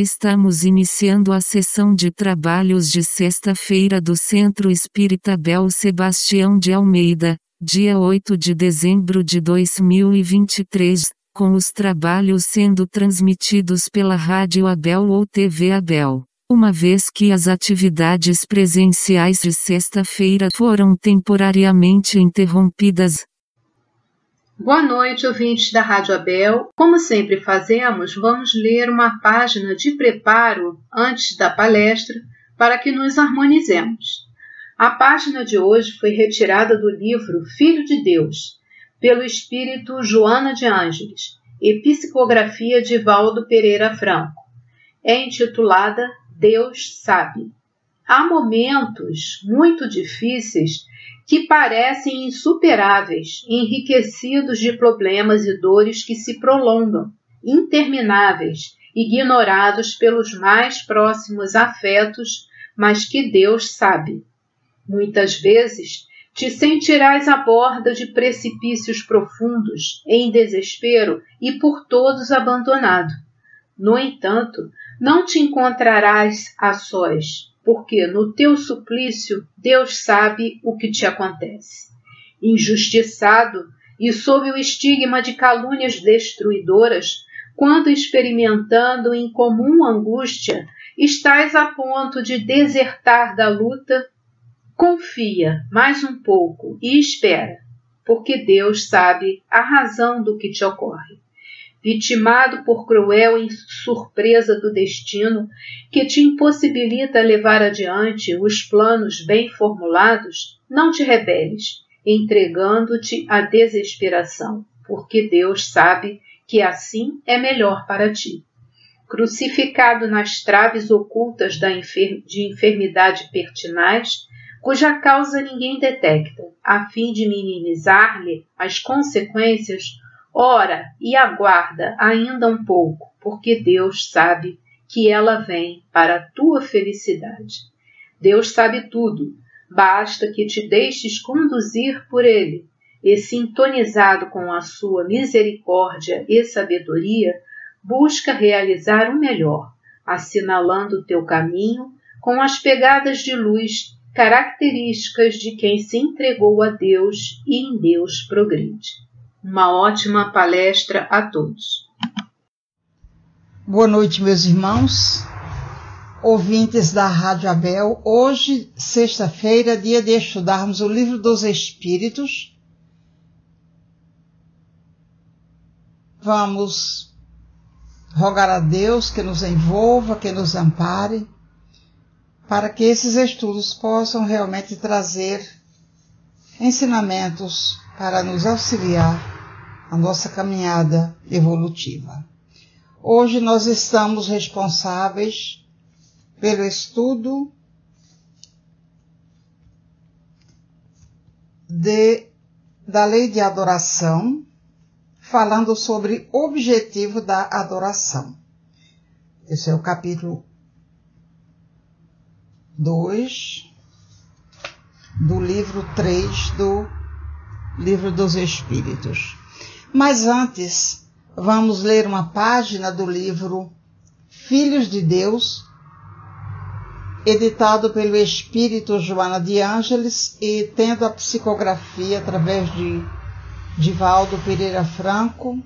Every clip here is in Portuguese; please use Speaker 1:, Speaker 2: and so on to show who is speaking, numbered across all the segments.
Speaker 1: Estamos iniciando a sessão de trabalhos de sexta-feira do Centro Espírita Bel Sebastião de Almeida, dia 8 de dezembro de 2023, com os trabalhos sendo transmitidos pela Rádio Abel ou TV Abel. Uma vez que as atividades presenciais de sexta-feira foram temporariamente interrompidas,
Speaker 2: Boa noite, ouvintes da Rádio Abel. Como sempre fazemos, vamos ler uma página de preparo antes da palestra para que nos harmonizemos. A página de hoje foi retirada do livro Filho de Deus, pelo espírito Joana de Ângeles, e psicografia de Valdo Pereira Franco. É intitulada Deus Sabe. Há momentos muito difíceis que parecem insuperáveis, enriquecidos de problemas e dores que se prolongam, intermináveis, ignorados pelos mais próximos afetos, mas que Deus sabe. Muitas vezes te sentirás à borda de precipícios profundos, em desespero e por todos abandonado. No entanto, não te encontrarás a sós, porque no teu suplício Deus sabe o que te acontece. Injustiçado e sob o estigma de calúnias destruidoras, quando experimentando incomum angústia, estás a ponto de desertar da luta, confia mais um pouco e espera, porque Deus sabe a razão do que te ocorre vitimado por cruel surpresa do destino que te impossibilita levar adiante os planos bem formulados, não te rebeles, entregando-te à desesperação, porque Deus sabe que assim é melhor para ti. Crucificado nas traves ocultas enfer de enfermidade pertinaz, cuja causa ninguém detecta, a fim de minimizar-lhe as consequências, Ora e aguarda ainda um pouco, porque Deus sabe que ela vem para a tua felicidade. Deus sabe tudo, basta que te deixes conduzir por Ele, e sintonizado com a sua misericórdia e sabedoria, busca realizar o melhor, assinalando o teu caminho com as pegadas de luz características de quem se entregou a Deus e em Deus progride. Uma ótima palestra a todos.
Speaker 3: Boa noite, meus irmãos, ouvintes da Rádio Abel. Hoje, sexta-feira, dia de estudarmos o Livro dos Espíritos. Vamos rogar a Deus que nos envolva, que nos ampare, para que esses estudos possam realmente trazer ensinamentos para nos auxiliar a nossa caminhada evolutiva. Hoje nós estamos responsáveis pelo estudo de, da lei de adoração, falando sobre o objetivo da adoração. Esse é o capítulo 2 do livro 3 do Livro dos Espíritos. Mas antes, vamos ler uma página do livro Filhos de Deus, editado pelo Espírito Joana de Ângeles e tendo a psicografia através de Divaldo Pereira Franco.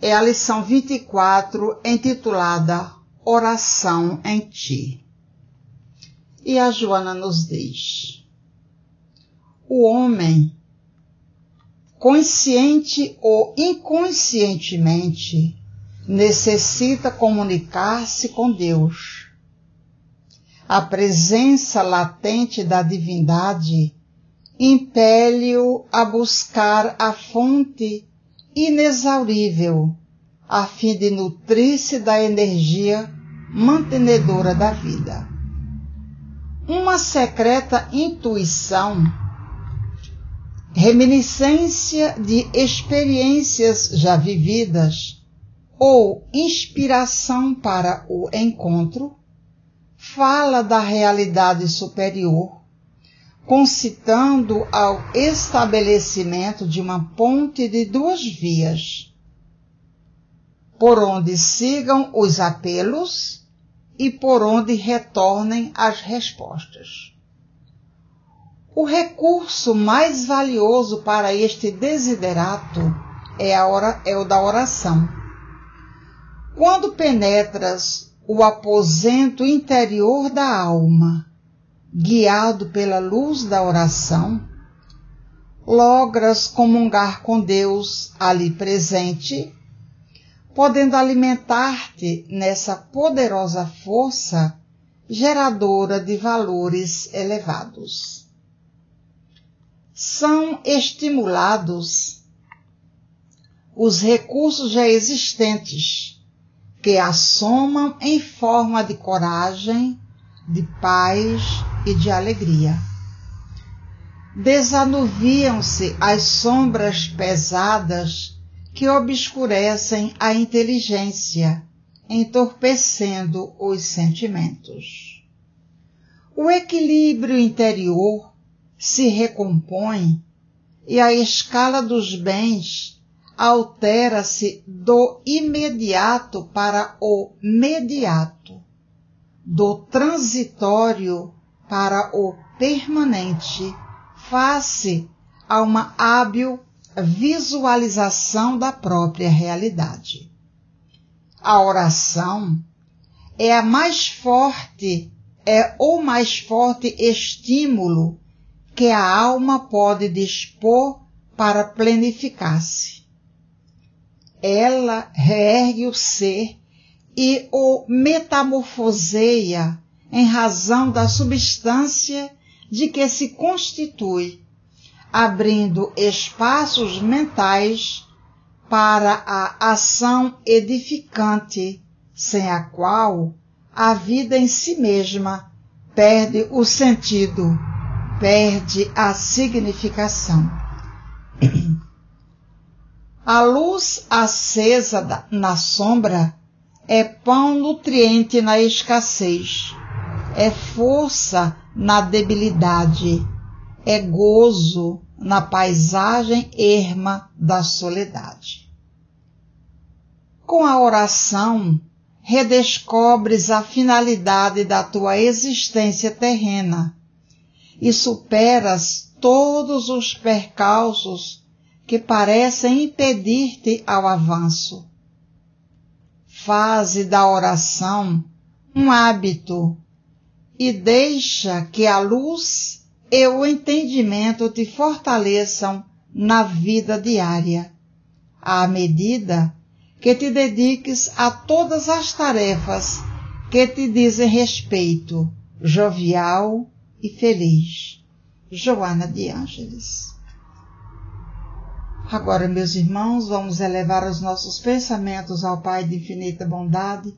Speaker 3: É a lição 24, intitulada Oração em Ti. E a Joana nos diz: O homem consciente ou inconscientemente, necessita comunicar-se com Deus. A presença latente da divindade impele-o a buscar a fonte inexaurível, a fim de nutrir-se da energia mantenedora da vida. Uma secreta intuição reminiscência de experiências já vividas ou inspiração para o encontro, fala da realidade superior, concitando ao estabelecimento de uma ponte de duas vias. por onde sigam os apelos e por onde retornem as respostas. O recurso mais valioso para este desiderato é, a é o da oração. Quando penetras o aposento interior da alma, guiado pela luz da oração, logras comungar com Deus ali presente, podendo alimentar-te nessa poderosa força geradora de valores elevados. São estimulados os recursos já existentes, que assomam em forma de coragem, de paz e de alegria. Desanuviam-se as sombras pesadas que obscurecem a inteligência, entorpecendo os sentimentos. O equilíbrio interior se recompõe e a escala dos bens altera-se do imediato para o mediato, do transitório para o permanente, face a uma hábil visualização da própria realidade. A oração é a mais forte, é o mais forte estímulo que a alma pode dispor para planificar-se. Ela reergue o ser e o metamorfoseia em razão da substância de que se constitui, abrindo espaços mentais para a ação edificante, sem a qual a vida em si mesma perde o sentido, perde a significação. A luz acesa na sombra é pão nutriente na escassez, é força na debilidade, é gozo na paisagem erma da soledade. Com a oração, redescobres a finalidade da tua existência terrena e superas todos os percalços que parecem impedir-te ao avanço. Faze da oração um hábito e deixa que a luz e o entendimento te fortaleçam na vida diária, à medida que te dediques a todas as tarefas que te dizem respeito, jovial e feliz. Joana de Ângeles Agora, meus irmãos, vamos elevar os nossos pensamentos ao Pai de infinita bondade,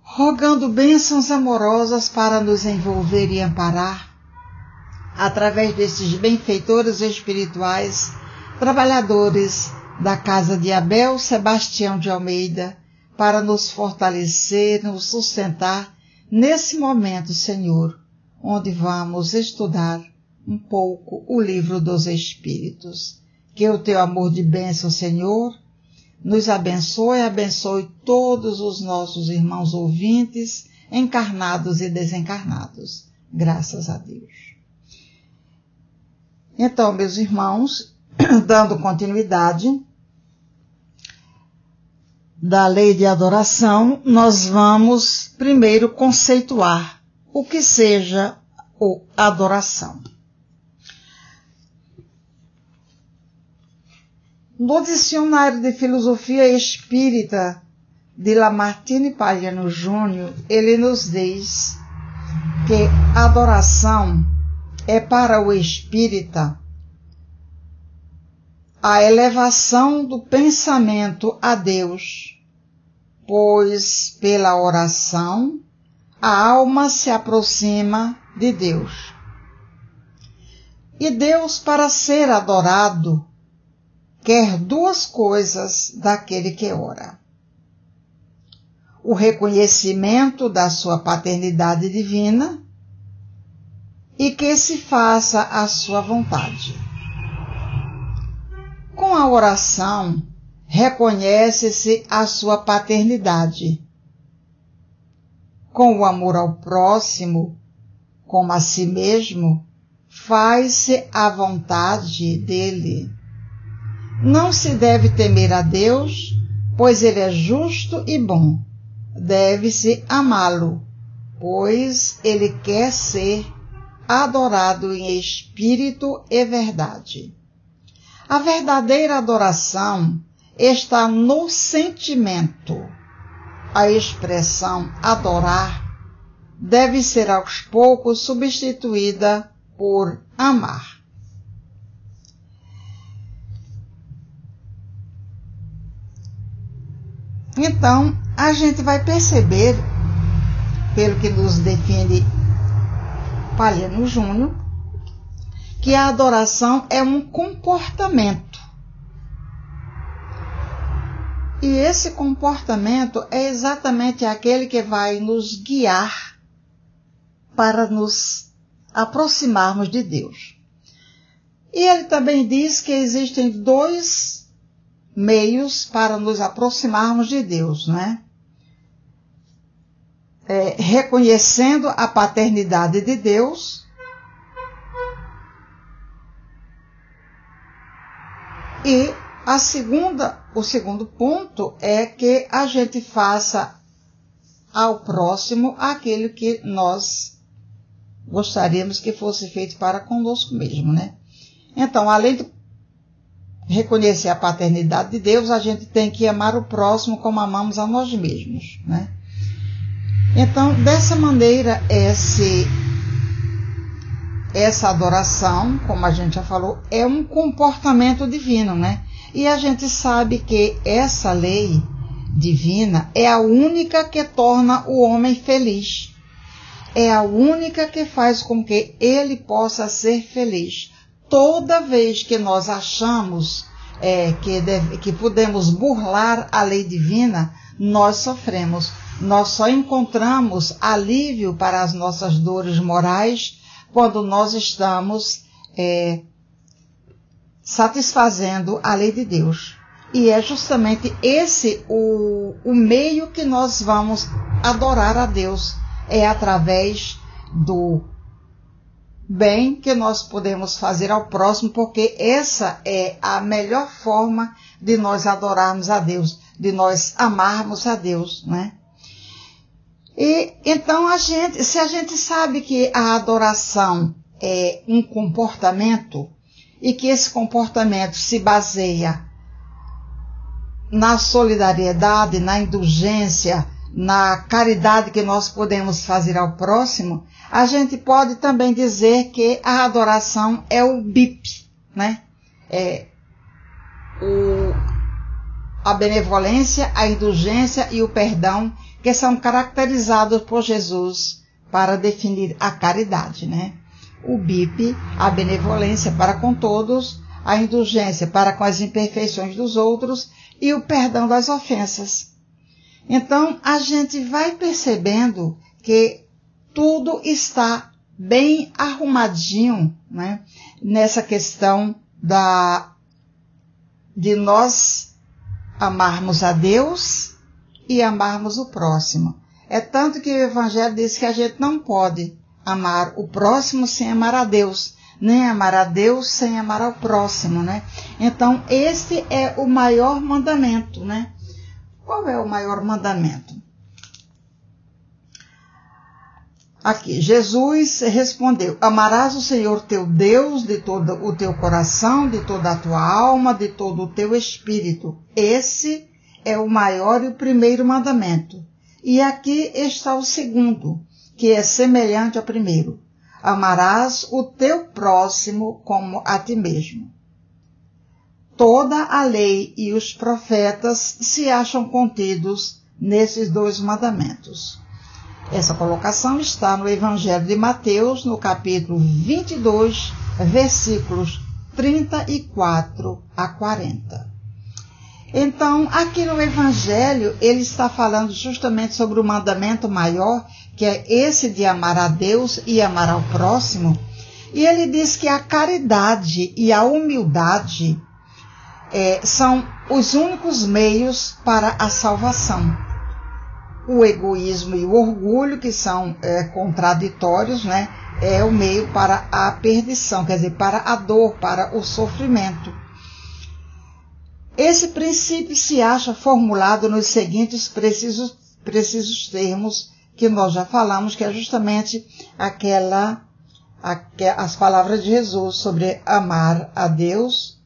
Speaker 3: rogando bênçãos amorosas para nos envolver e amparar, através desses benfeitores espirituais, trabalhadores da casa de Abel Sebastião de Almeida, para nos fortalecer, nos sustentar nesse momento, Senhor, onde vamos estudar um pouco o livro dos Espíritos. Que o teu amor de bênção, Senhor, nos abençoe abençoe todos os nossos irmãos ouvintes, encarnados e desencarnados. Graças a Deus. Então, meus irmãos, dando continuidade da lei de adoração, nós vamos primeiro conceituar o que seja o adoração. No Dicionário de Filosofia Espírita de Lamartine Palhano Júnior, ele nos diz que adoração é para o espírita a elevação do pensamento a Deus, pois pela oração a alma se aproxima de Deus. E Deus, para ser adorado, quer duas coisas daquele que ora: o reconhecimento da sua paternidade divina e que se faça a sua vontade. Com a oração, reconhece-se a sua paternidade. Com o amor ao próximo, como a si mesmo, faz-se a vontade dele. Não se deve temer a Deus, pois ele é justo e bom. Deve-se amá-lo, pois ele quer ser adorado em espírito e verdade. A verdadeira adoração está no sentimento. A expressão adorar deve ser aos poucos substituída por amar. Então, a gente vai perceber, pelo que nos define Palhano Júnior, que a adoração é um comportamento. E esse comportamento é exatamente aquele que vai nos guiar para nos aproximarmos de Deus. E ele também diz que existem dois meios para nos aproximarmos de Deus, né? É, reconhecendo a paternidade de Deus e a segunda, o segundo ponto é que a gente faça ao próximo aquilo que nós gostaríamos que fosse feito para conosco mesmo, né? Então, além de reconhecer a paternidade de Deus, a gente tem que amar o próximo como amamos a nós mesmos, né? Então, dessa maneira, esse, essa adoração, como a gente já falou, é um comportamento divino, né? E a gente sabe que essa lei divina é a única que torna o homem feliz é a única que faz com que ele possa ser feliz. Toda vez que nós achamos é, que, deve, que podemos burlar a lei divina, nós sofremos. Nós só encontramos alívio para as nossas dores morais quando nós estamos é, satisfazendo a lei de Deus. E é justamente esse o, o meio que nós vamos adorar a Deus é através do bem que nós podemos fazer ao próximo, porque essa é a melhor forma de nós adorarmos a Deus, de nós amarmos a Deus, né? E então a gente, se a gente sabe que a adoração é um comportamento e que esse comportamento se baseia na solidariedade, na indulgência, na caridade que nós podemos fazer ao próximo, a gente pode também dizer que a adoração é o BIP, né? É o, a benevolência, a indulgência e o perdão que são caracterizados por Jesus para definir a caridade, né? O BIP, a benevolência para com todos, a indulgência para com as imperfeições dos outros e o perdão das ofensas. Então a gente vai percebendo que tudo está bem arrumadinho, né? Nessa questão da de nós amarmos a Deus e amarmos o próximo. É tanto que o Evangelho diz que a gente não pode amar o próximo sem amar a Deus, nem amar a Deus sem amar ao próximo, né? Então, este é o maior mandamento, né? Qual é o maior mandamento? Aqui, Jesus respondeu: Amarás o Senhor teu Deus de todo o teu coração, de toda a tua alma, de todo o teu espírito. Esse é o maior e o primeiro mandamento. E aqui está o segundo, que é semelhante ao primeiro: Amarás o teu próximo como a ti mesmo toda a lei e os profetas se acham contidos nesses dois mandamentos. Essa colocação está no Evangelho de Mateus, no capítulo 22, versículos 34 a 40. Então, aqui no Evangelho, ele está falando justamente sobre o mandamento maior, que é esse de amar a Deus e amar ao próximo. E ele diz que a caridade e a humildade é, são os únicos meios para a salvação. O egoísmo e o orgulho, que são é, contraditórios, né, é o meio para a perdição, quer dizer, para a dor, para o sofrimento. Esse princípio se acha formulado nos seguintes precisos, precisos termos que nós já falamos, que é justamente aquela, as palavras de Jesus sobre amar a Deus,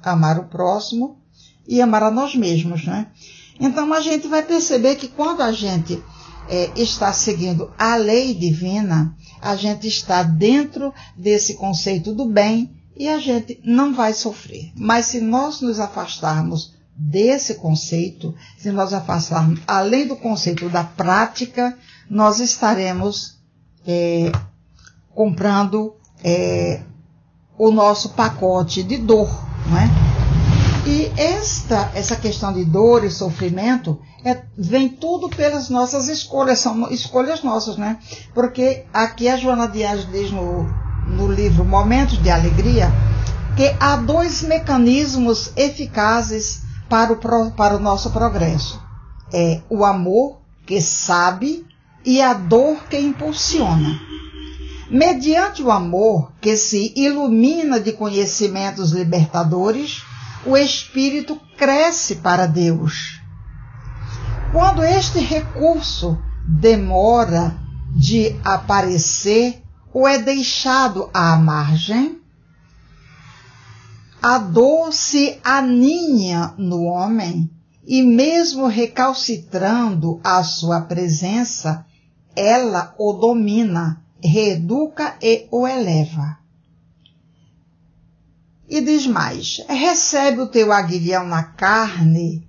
Speaker 3: amar o próximo e amar a nós mesmos, né? Então a gente vai perceber que quando a gente é, está seguindo a lei divina, a gente está dentro desse conceito do bem e a gente não vai sofrer. Mas se nós nos afastarmos desse conceito, se nós afastarmos além do conceito da prática, nós estaremos é, comprando é, o nosso pacote de dor, não é? E esta, essa questão de dor e sofrimento é, vem tudo pelas nossas escolhas, são escolhas nossas, né? Porque aqui a Joana Anjos diz no, no livro Momentos de Alegria que há dois mecanismos eficazes para o, para o nosso progresso. É o amor, que sabe, e a dor que impulsiona. Mediante o amor, que se ilumina de conhecimentos libertadores, o espírito cresce para Deus. Quando este recurso demora de aparecer ou é deixado à margem, a dor se aninha no homem e, mesmo recalcitrando a sua presença, ela o domina, reeduca e o eleva. E diz mais: recebe o teu aguilhão na carne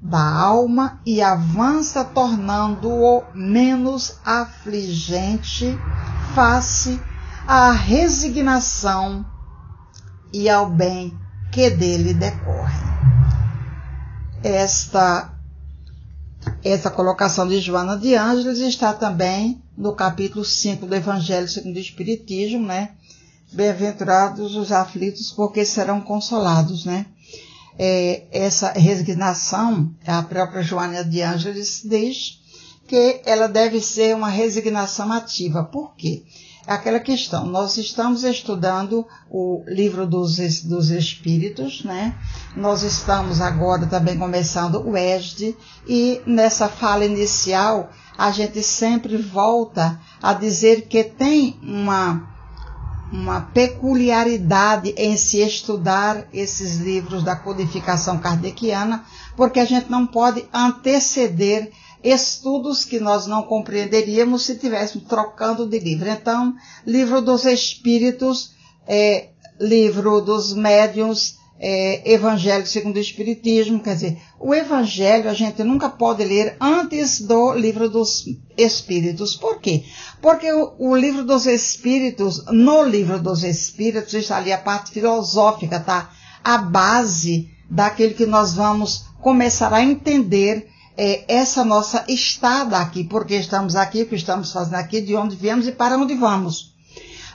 Speaker 3: da alma e avança, tornando-o menos afligente face à resignação e ao bem que dele decorre. Esta essa colocação de Joana de Ângeles está também no capítulo 5 do Evangelho segundo o Espiritismo, né? Bem-aventurados os aflitos, porque serão consolados, né? É, essa resignação, a própria Joana de Ângeles diz que ela deve ser uma resignação ativa. Por quê? É aquela questão, nós estamos estudando o livro dos, dos Espíritos, né? Nós estamos agora também começando o ESD e nessa fala inicial a gente sempre volta a dizer que tem uma uma peculiaridade em se estudar esses livros da codificação kardeciana, porque a gente não pode anteceder estudos que nós não compreenderíamos se estivéssemos trocando de livro. Então, livro dos espíritos, é, livro dos médiuns, é, Evangelho segundo o Espiritismo, quer dizer, o Evangelho a gente nunca pode ler antes do livro dos Espíritos. Por quê? Porque o, o livro dos Espíritos, no livro dos Espíritos, está ali a parte filosófica, tá? A base daquele que nós vamos começar a entender é, essa nossa estada aqui, porque estamos aqui, o que estamos fazendo aqui, de onde viemos e para onde vamos.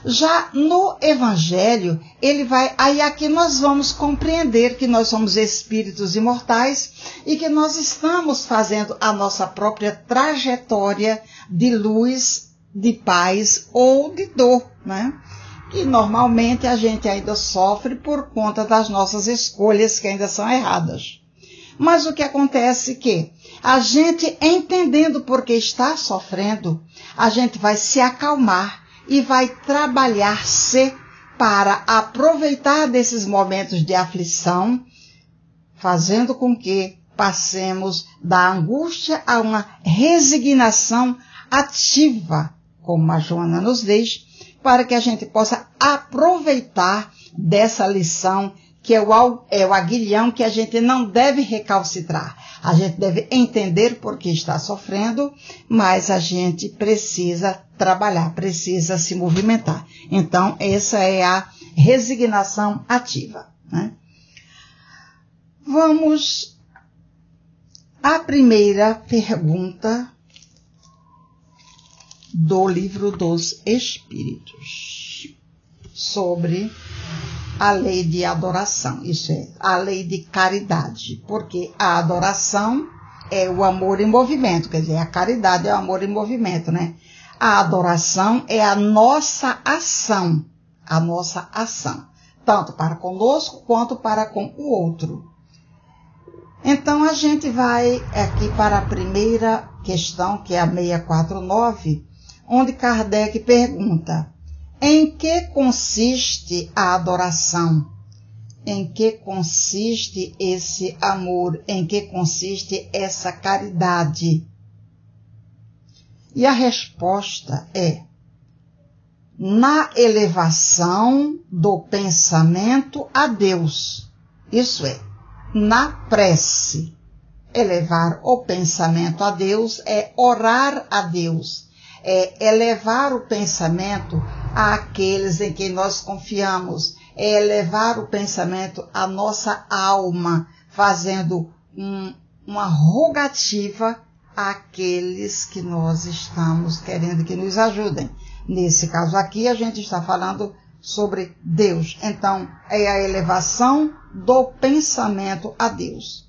Speaker 3: Já no Evangelho, ele vai, aí aqui nós vamos compreender que nós somos espíritos imortais e que nós estamos fazendo a nossa própria trajetória de luz, de paz ou de dor, né? Que normalmente a gente ainda sofre por conta das nossas escolhas que ainda são erradas. Mas o que acontece é que a gente entendendo por que está sofrendo, a gente vai se acalmar e vai trabalhar-se para aproveitar desses momentos de aflição, fazendo com que passemos da angústia a uma resignação ativa, como a Joana nos diz, para que a gente possa aproveitar dessa lição que é o, é o aguilhão que a gente não deve recalcitrar. A gente deve entender por que está sofrendo, mas a gente precisa trabalhar, precisa se movimentar. Então, essa é a resignação ativa. Né? Vamos à primeira pergunta do livro dos Espíritos sobre a lei de adoração, isso é, a lei de caridade, porque a adoração é o amor em movimento, quer dizer, a caridade é o amor em movimento, né? A adoração é a nossa ação, a nossa ação, tanto para conosco quanto para com o outro. Então a gente vai aqui para a primeira questão, que é a 649, onde Kardec pergunta: em que consiste a adoração? Em que consiste esse amor? Em que consiste essa caridade? E a resposta é: na elevação do pensamento a Deus. Isso é, na prece. Elevar o pensamento a Deus é orar a Deus, é elevar o pensamento àqueles em quem nós confiamos, é elevar o pensamento à nossa alma, fazendo um, uma rogativa àqueles que nós estamos querendo que nos ajudem. Nesse caso aqui, a gente está falando sobre Deus. Então, é a elevação do pensamento a Deus.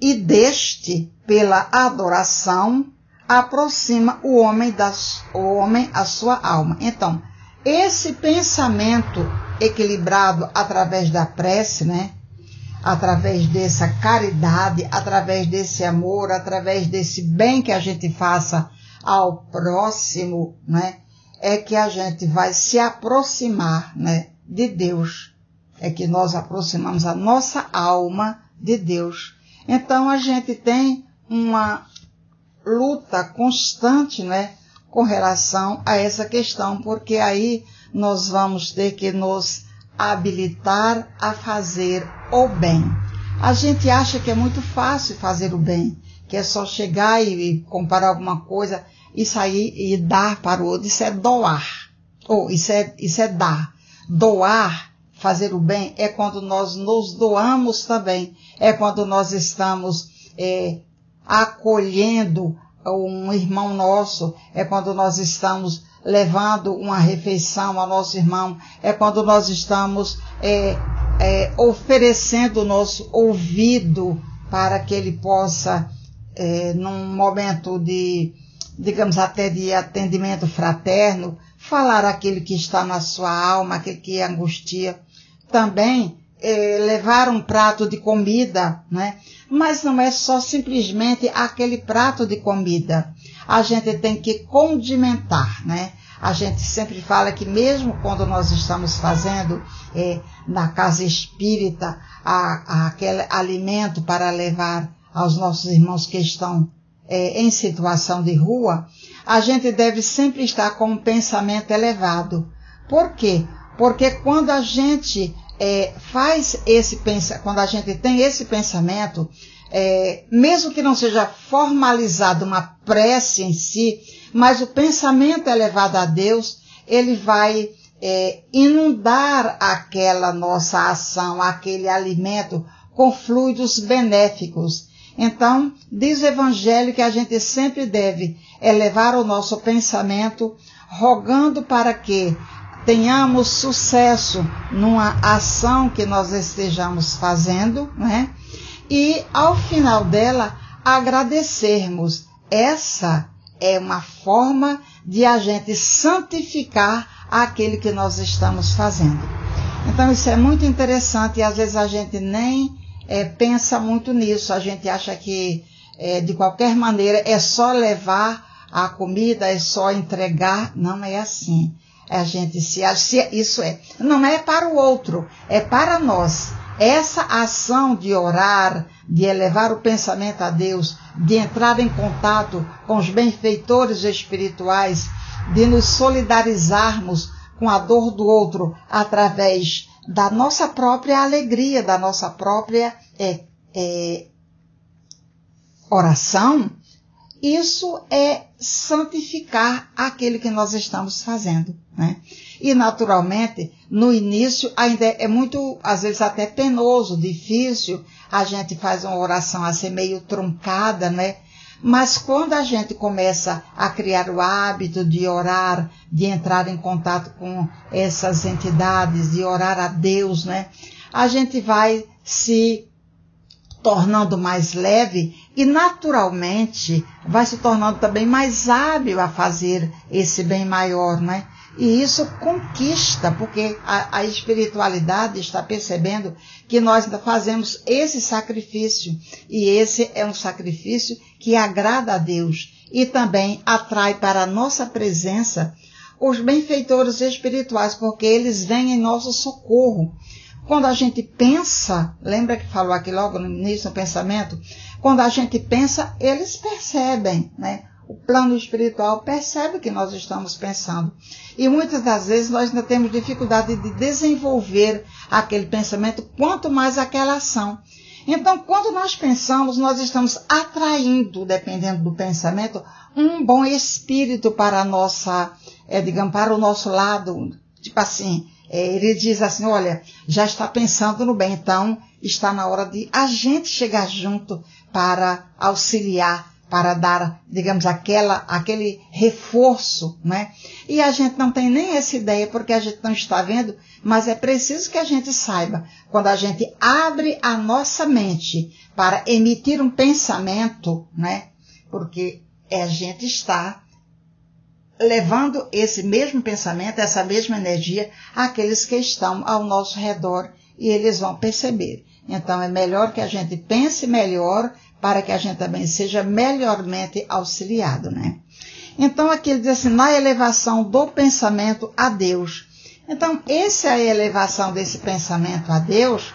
Speaker 3: E deste, pela adoração, aproxima o homem, das, o homem a sua alma. Então, esse pensamento equilibrado através da prece, né? Através dessa caridade, através desse amor, através desse bem que a gente faça ao próximo, né? É que a gente vai se aproximar, né? De Deus. É que nós aproximamos a nossa alma de Deus. Então a gente tem uma luta constante, né, com relação a essa questão, porque aí nós vamos ter que nos habilitar a fazer o bem. A gente acha que é muito fácil fazer o bem, que é só chegar e, comprar alguma coisa e sair e dar para o outro. Isso é doar. Ou isso é, isso é dar. Doar, fazer o bem, é quando nós nos doamos também. É quando nós estamos é, acolhendo um irmão nosso, é quando nós estamos levando uma refeição ao nosso irmão, é quando nós estamos é, é, oferecendo o nosso ouvido para que ele possa, é, num momento de, digamos até de atendimento fraterno, falar aquilo que está na sua alma, aquilo que angustia. Também é, levar um prato de comida, né? Mas não é só simplesmente aquele prato de comida. A gente tem que condimentar, né? A gente sempre fala que mesmo quando nós estamos fazendo é, na casa espírita a, a, aquele alimento para levar aos nossos irmãos que estão é, em situação de rua, a gente deve sempre estar com um pensamento elevado. Por quê? Porque quando a gente é, faz esse pensamento, quando a gente tem esse pensamento, é, mesmo que não seja formalizado uma prece em si, mas o pensamento elevado a Deus, ele vai é, inundar aquela nossa ação, aquele alimento com fluidos benéficos. Então, diz o Evangelho que a gente sempre deve elevar o nosso pensamento, rogando para que tenhamos sucesso numa ação que nós estejamos fazendo, né? E ao final dela, agradecermos. Essa é uma forma de a gente santificar aquele que nós estamos fazendo. Então isso é muito interessante e às vezes a gente nem é, pensa muito nisso. A gente acha que é, de qualquer maneira é só levar a comida, é só entregar. Não é assim a gente se isso é, não é para o outro, é para nós. Essa ação de orar, de elevar o pensamento a Deus, de entrar em contato com os benfeitores espirituais, de nos solidarizarmos com a dor do outro através da nossa própria alegria, da nossa própria é, é, oração, isso é santificar aquele que nós estamos fazendo. Né? E, naturalmente, no início ainda é muito, às vezes até penoso, difícil, a gente faz uma oração assim meio truncada, né? Mas quando a gente começa a criar o hábito de orar, de entrar em contato com essas entidades, de orar a Deus, né? A gente vai se tornando mais leve e naturalmente vai se tornando também mais hábil a fazer esse bem maior, né? E isso conquista, porque a, a, espiritualidade está percebendo que nós fazemos esse sacrifício. E esse é um sacrifício que agrada a Deus e também atrai para a nossa presença os benfeitores espirituais, porque eles vêm em nosso socorro. Quando a gente pensa, lembra que falou aqui logo no início do pensamento? Quando a gente pensa, eles percebem, né? O plano espiritual percebe que nós estamos pensando. E muitas das vezes nós ainda temos dificuldade de desenvolver aquele pensamento, quanto mais aquela ação. Então, quando nós pensamos, nós estamos atraindo, dependendo do pensamento, um bom espírito para a nossa, é, digamos, para o nosso lado. Tipo assim, ele diz assim, olha, já está pensando no bem, então está na hora de a gente chegar junto para auxiliar, para dar, digamos, aquela, aquele reforço, né? E a gente não tem nem essa ideia porque a gente não está vendo, mas é preciso que a gente saiba, quando a gente abre a nossa mente para emitir um pensamento, né? Porque é a gente está levando esse mesmo pensamento, essa mesma energia àqueles que estão ao nosso redor e eles vão perceber. Então é melhor que a gente pense melhor para que a gente também seja melhormente auxiliado, né? Então aqui ele diz assim, na elevação do pensamento a Deus. Então, essa é a elevação desse pensamento a Deus.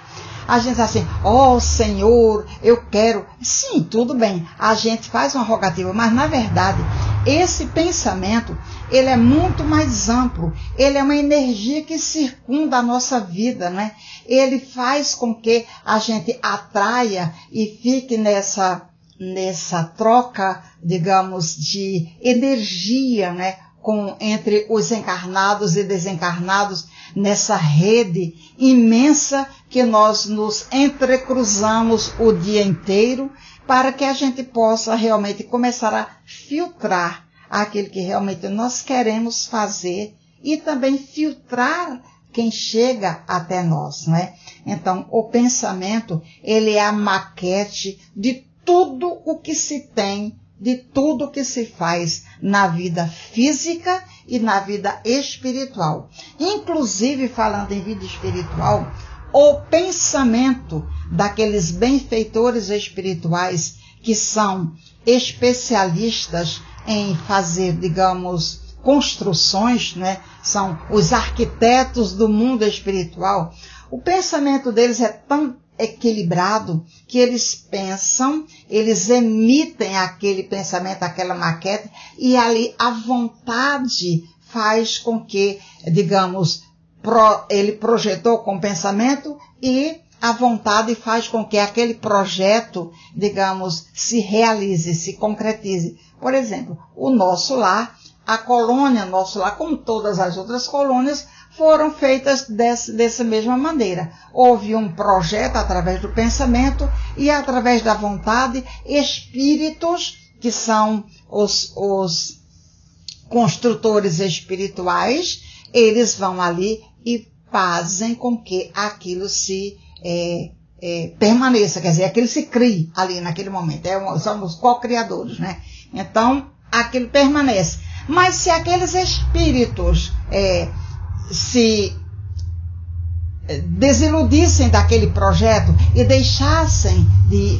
Speaker 3: A gente diz assim, ó oh, Senhor, eu quero. Sim, tudo bem, a gente faz uma rogativa, mas na verdade, esse pensamento, ele é muito mais amplo. Ele é uma energia que circunda a nossa vida, né? Ele faz com que a gente atraia e fique nessa nessa troca, digamos, de energia, né? Com, entre os encarnados e desencarnados nessa rede imensa que nós nos entrecruzamos o dia inteiro para que a gente possa realmente começar a filtrar aquilo que realmente nós queremos fazer e também filtrar quem chega até nós, né? Então, o pensamento, ele é a maquete de tudo o que se tem, de tudo o que se faz na vida física e na vida espiritual. Inclusive, falando em vida espiritual, o pensamento daqueles benfeitores espirituais que são especialistas em fazer, digamos, construções, né? São os arquitetos do mundo espiritual. O pensamento deles é tão equilibrado que eles pensam, eles emitem aquele pensamento, aquela maquete, e ali a vontade faz com que, digamos, pro, ele projetou com pensamento e a vontade faz com que aquele projeto, digamos, se realize, se concretize. Por exemplo, o nosso lar, a colônia nosso lar, como todas as outras colônias, foram feitas desse, dessa mesma maneira. Houve um projeto através do pensamento e através da vontade, espíritos que são os, os construtores espirituais, eles vão ali e fazem com que aquilo se é, é, permaneça, quer dizer, aquilo se crie ali naquele momento. É, são os co-criadores, né? Então, aquilo permanece. Mas se aqueles espíritos é, se desiludissem daquele projeto e deixassem de,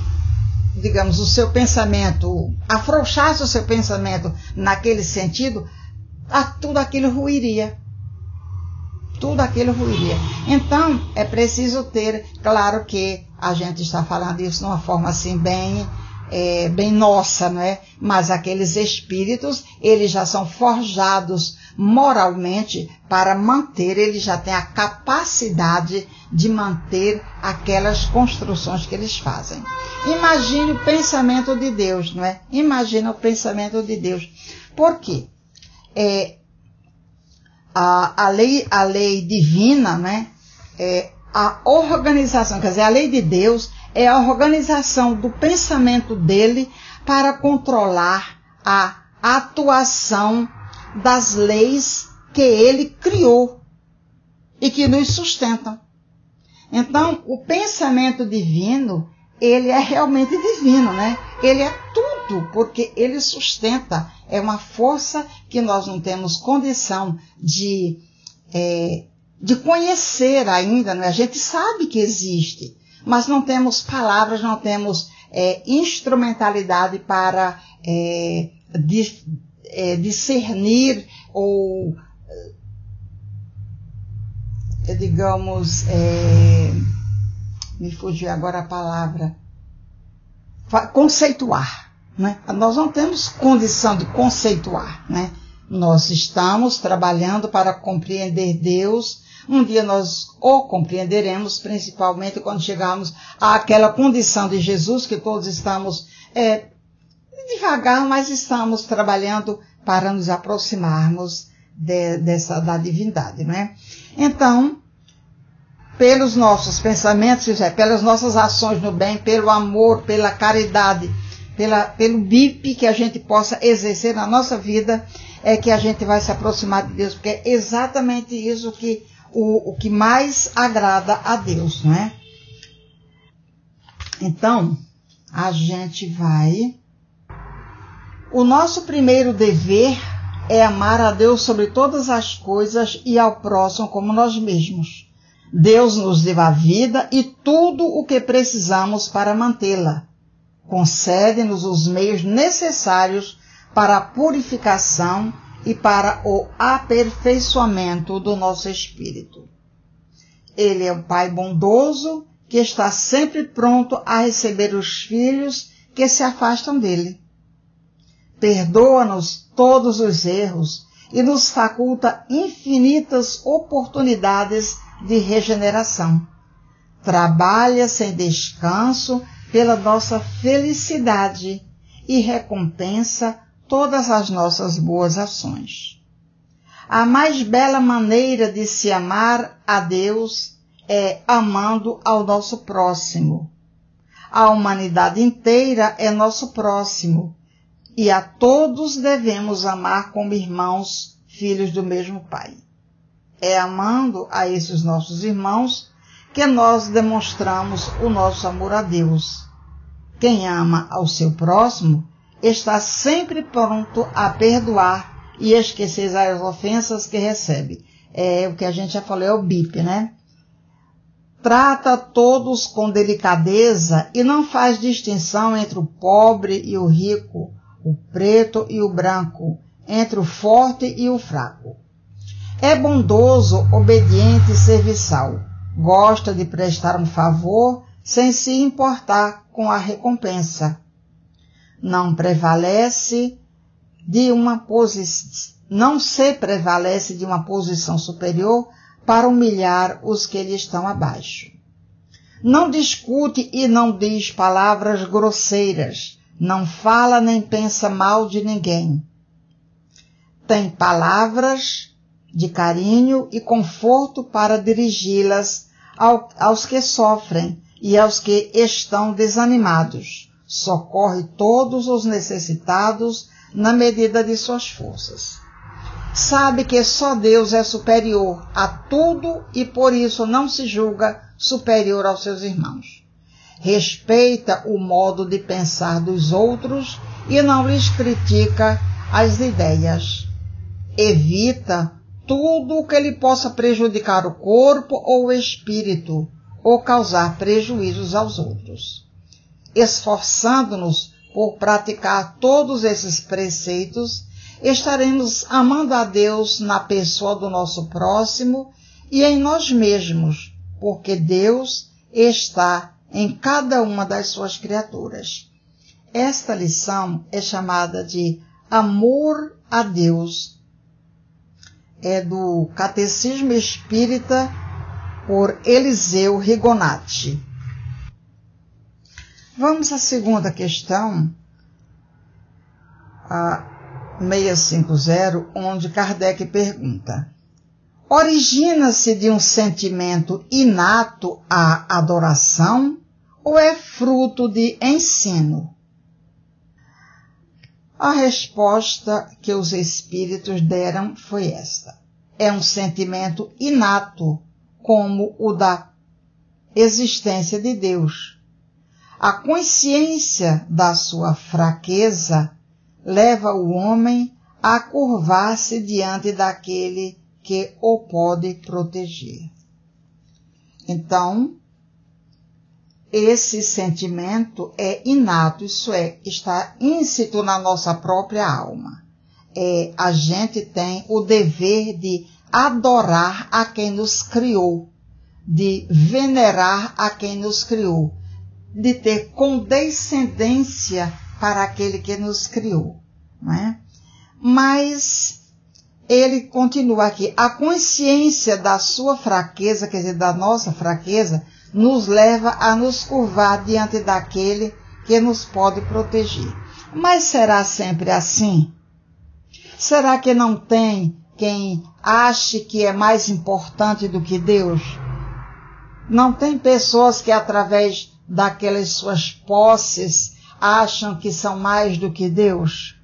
Speaker 3: digamos, o seu pensamento, afrouxasse o seu pensamento naquele sentido, tudo aquilo ruiria. Tudo aquilo ruiria. Então, é preciso ter, claro que a gente está falando isso de uma forma assim bem é, bem nossa, não é? Mas aqueles espíritos, eles já são forjados moralmente para manter, eles já têm a capacidade de manter aquelas construções que eles fazem. Imagine o pensamento de Deus, não é? Imagina o pensamento de Deus. Por quê? É, a, a, lei, a lei divina, né? É, a organização, quer dizer, a lei de Deus é a organização do pensamento dele para controlar a atuação das leis que ele criou e que nos sustentam. Então, o pensamento divino, ele é realmente divino, né? Ele é tudo, porque ele sustenta. É uma força que nós não temos condição de, é, de conhecer ainda, né? A gente sabe que existe, mas não temos palavras, não temos é, instrumentalidade para é, é, discernir ou, é, digamos, é, me fugiu agora a palavra, conceituar. Né? Nós não temos condição de conceituar. Né? Nós estamos trabalhando para compreender Deus. Um dia nós o compreenderemos, principalmente quando chegarmos àquela condição de Jesus que todos estamos é, devagar, mas estamos trabalhando para nos aproximarmos de, dessa da divindade, não é? Então, pelos nossos pensamentos, pelas nossas ações no bem, pelo amor, pela caridade, pela, pelo BIP que a gente possa exercer na nossa vida, é que a gente vai se aproximar de Deus, porque é exatamente isso que o, o que mais agrada a Deus, não é? Então, a gente vai o nosso primeiro dever é amar a Deus sobre todas as coisas e ao próximo como nós mesmos. Deus nos deu a vida e tudo o que precisamos para mantê-la. Concede-nos os meios necessários para a purificação e para o aperfeiçoamento do nosso espírito. Ele é um Pai bondoso que está sempre pronto a receber os filhos que se afastam dele perdoa-nos todos os erros e nos faculta infinitas oportunidades de regeneração. Trabalha sem descanso pela nossa felicidade e recompensa todas as nossas boas ações. A mais bela maneira de se amar a Deus é amando ao nosso próximo. A humanidade inteira é nosso próximo e a todos devemos amar como irmãos, filhos do mesmo Pai. É amando a esses nossos irmãos que nós demonstramos o nosso amor a Deus. Quem ama ao seu próximo está sempre pronto a perdoar e esquecer as ofensas que recebe. É o que a gente já falou, é o BIP, né? Trata todos com delicadeza e não faz distinção entre o pobre e o rico, o preto e o branco, entre o forte e o fraco. É bondoso, obediente e serviçal. Gosta de prestar um favor sem se importar com a recompensa. Não prevalece de uma posição, não se prevalece de uma posição superior para humilhar os que lhe estão abaixo. Não discute e não diz palavras grosseiras, não fala nem pensa mal de ninguém. Tem palavras de carinho e conforto para dirigi-las ao, aos que sofrem e aos que estão desanimados. Socorre todos os necessitados na medida de suas forças. Sabe que só Deus é superior a tudo e por isso não se julga superior aos seus irmãos respeita o modo de pensar dos outros e não lhes critica as ideias. Evita tudo o que lhe possa prejudicar o corpo ou o espírito ou causar prejuízos aos outros. Esforçando-nos por praticar todos esses preceitos, estaremos amando a Deus na pessoa do nosso próximo e em nós mesmos, porque Deus está em cada uma das suas criaturas. Esta lição é chamada de Amor a Deus. É do Catecismo Espírita por Eliseu Rigonati. Vamos à segunda questão, a 650, onde Kardec pergunta: Origina-se de um sentimento inato à adoração ou é fruto de ensino? A resposta que os espíritos deram foi esta: é um sentimento inato, como o da existência de Deus. A consciência da sua fraqueza leva o homem a curvar-se diante daquele que o pode proteger. Então, esse sentimento é inato, isso é, está íncito na nossa própria alma. É, a gente tem o dever de adorar a quem nos criou, de venerar a quem nos criou, de ter condescendência para aquele que nos criou. Não é? Mas ele continua aqui, a consciência da sua fraqueza, quer dizer, da nossa fraqueza, nos leva a nos curvar diante daquele que nos pode proteger. Mas será sempre assim? Será que não tem quem ache que é mais importante do que Deus? Não tem pessoas que, através daquelas suas posses, acham que são mais do que Deus?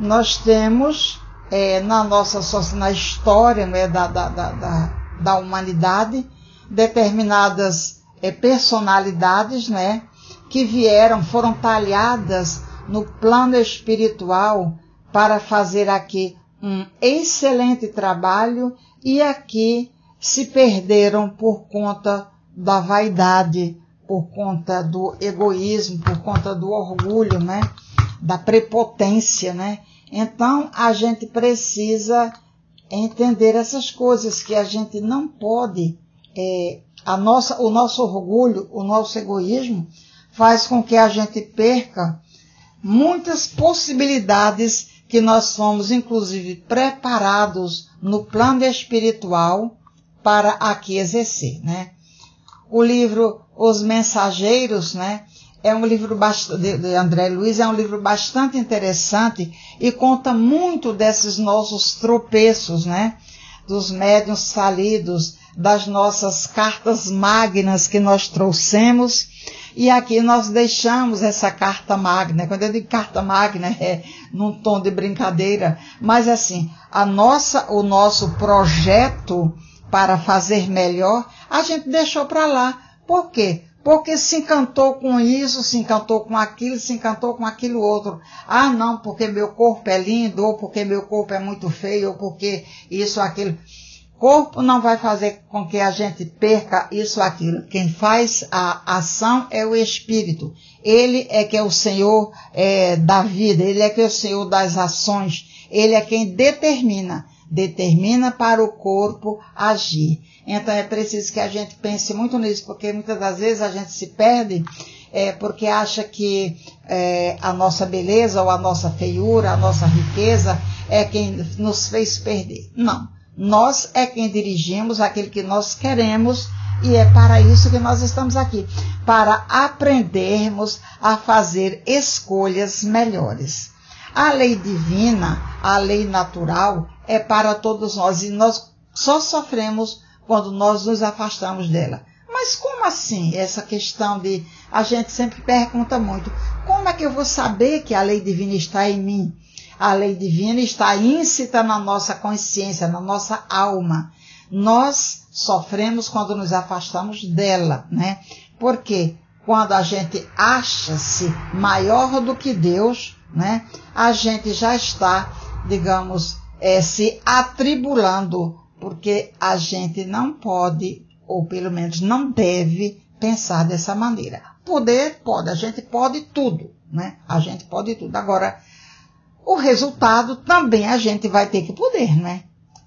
Speaker 3: Nós temos é, na nossa na história né, da, da, da, da humanidade determinadas é, personalidades né, que vieram, foram talhadas no plano espiritual para fazer aqui um excelente trabalho e aqui se perderam por conta da vaidade, por conta do egoísmo, por conta do orgulho, né? Da prepotência, né? Então a gente precisa entender essas coisas que a gente não pode, é, a nossa, o nosso orgulho, o nosso egoísmo faz com que a gente perca muitas possibilidades que nós fomos inclusive preparados no plano espiritual para aqui exercer, né? O livro Os Mensageiros, né? É um livro de André Luiz, é um livro bastante interessante e conta muito desses nossos tropeços, né? Dos médiuns falidos, das nossas cartas magnas que nós trouxemos. E aqui nós deixamos essa carta magna. Quando eu digo carta magna é num tom de brincadeira, mas assim, a nossa, o nosso projeto para fazer melhor, a gente deixou para lá. Por quê? Porque se encantou com isso, se encantou com aquilo, se encantou com aquilo outro. Ah, não, porque meu corpo é lindo, ou porque meu corpo é muito feio, ou porque isso, aquilo. Corpo não vai fazer com que a gente perca isso, aquilo. Quem faz a ação é o Espírito. Ele é que é o Senhor é, da vida, ele é que é o Senhor das ações. Ele é quem determina, determina para o corpo agir. Então é preciso que a gente pense muito nisso, porque muitas das vezes a gente se perde é, porque acha que é, a nossa beleza ou a nossa feiura, a nossa riqueza é quem nos fez perder. Não. Nós é quem dirigimos aquilo que nós queremos e é para isso que nós estamos aqui para aprendermos a fazer escolhas melhores. A lei divina, a lei natural, é para todos nós e nós só sofremos quando nós nos afastamos dela. Mas como assim essa questão de a gente sempre pergunta muito, como é que eu vou saber que a lei divina está em mim? A lei divina está íncita na nossa consciência, na nossa alma. Nós sofremos quando nos afastamos dela, né? Porque quando a gente acha-se maior do que Deus, né? A gente já está, digamos, é, se atribulando porque a gente não pode, ou pelo menos não deve, pensar dessa maneira. Poder pode, a gente pode tudo, né? A gente pode tudo. Agora, o resultado também a gente vai ter que poder, né?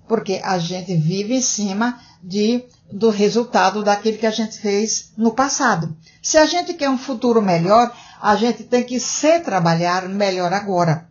Speaker 3: Porque a gente vive em cima de, do resultado daquilo que a gente fez no passado. Se a gente quer um futuro melhor, a gente tem que se trabalhar melhor agora.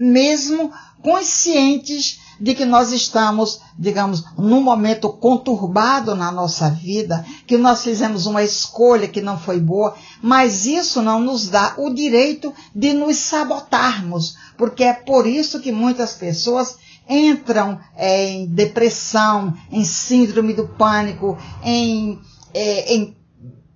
Speaker 3: Mesmo conscientes de que nós estamos, digamos, num momento conturbado na nossa vida, que nós fizemos uma escolha que não foi boa, mas isso não nos dá o direito de nos sabotarmos, porque é por isso que muitas pessoas entram é, em depressão, em síndrome do pânico, em, é, em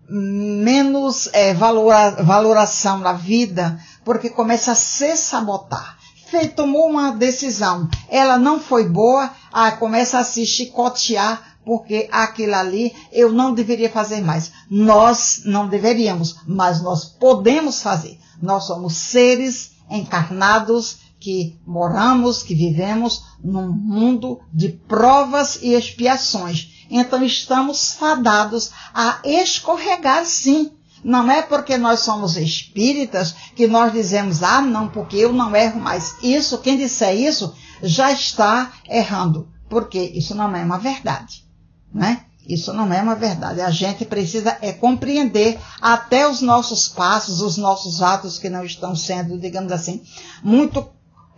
Speaker 3: menos é, valora, valoração na vida, porque começa a se sabotar. Fez, tomou uma decisão, ela não foi boa, aí começa a se chicotear porque aquilo ali eu não deveria fazer mais. Nós não deveríamos, mas nós podemos fazer. Nós somos seres encarnados que moramos, que vivemos num mundo de provas e expiações. Então estamos fadados a escorregar sim. Não é porque nós somos espíritas que nós dizemos, ah, não, porque eu não erro mais. Isso, quem disser isso, já está errando. Porque isso não é uma verdade. Né? Isso não é uma verdade. A gente precisa é compreender até os nossos passos, os nossos atos que não estão sendo, digamos assim, muito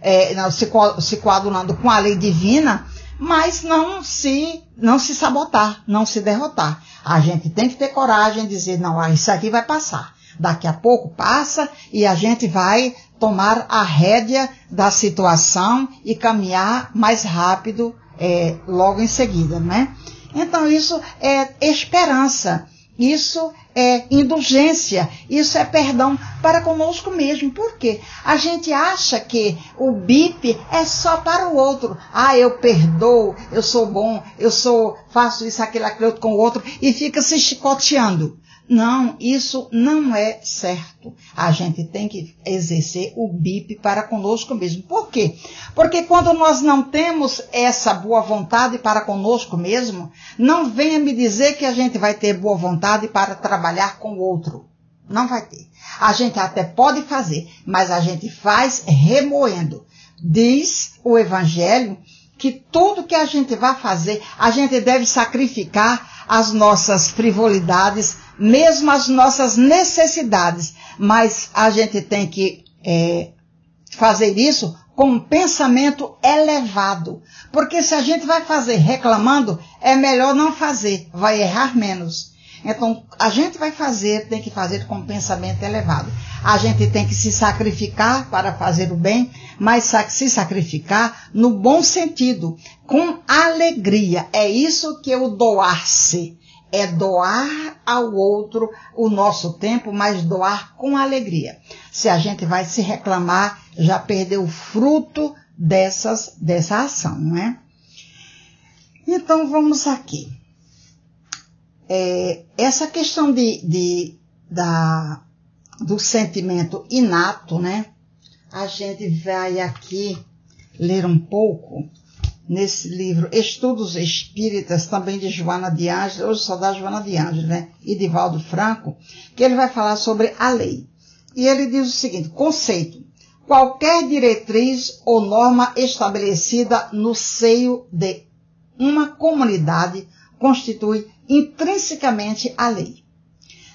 Speaker 3: é, não, se, se coadunando com a lei divina, mas não se, não se sabotar, não se derrotar. A gente tem que ter coragem de dizer, não, ah, isso aqui vai passar. Daqui a pouco passa e a gente vai tomar a rédea da situação e caminhar mais rápido é, logo em seguida, né? Então isso é esperança. Isso é indulgência, isso é perdão para conosco mesmo. Por quê? A gente acha que o bip é só para o outro. Ah, eu perdoo, eu sou bom, eu sou, faço isso, aquilo, aquilo com o outro e fica se chicoteando. Não, isso não é certo. A gente tem que exercer o BIP para conosco mesmo. Por quê? Porque quando nós não temos essa boa vontade para conosco mesmo, não venha me dizer que a gente vai ter boa vontade para trabalhar com o outro. Não vai ter. A gente até pode fazer, mas a gente faz remoendo. Diz o Evangelho que tudo que a gente vai fazer, a gente deve sacrificar as nossas frivolidades, mesmo as nossas necessidades, mas a gente tem que é, fazer isso com um pensamento elevado. Porque se a gente vai fazer reclamando, é melhor não fazer, vai errar menos. Então, a gente vai fazer, tem que fazer com pensamento elevado. A gente tem que se sacrificar para fazer o bem, mas se sacrificar no bom sentido, com alegria. É isso que é o doar-se é doar ao outro o nosso tempo, mas doar com alegria. Se a gente vai se reclamar, já perdeu o fruto dessas, dessa ação, não é? Então vamos aqui. É, essa questão de, de, da, do sentimento inato, né? A gente vai aqui ler um pouco nesse livro Estudos Espíritas, também de Joana de Ângeles, hoje só da Joana de Ângeles, né? E de Valdo Franco, que ele vai falar sobre a lei. E ele diz o seguinte, conceito, qualquer diretriz ou norma estabelecida no seio de uma comunidade constitui intrinsecamente a lei.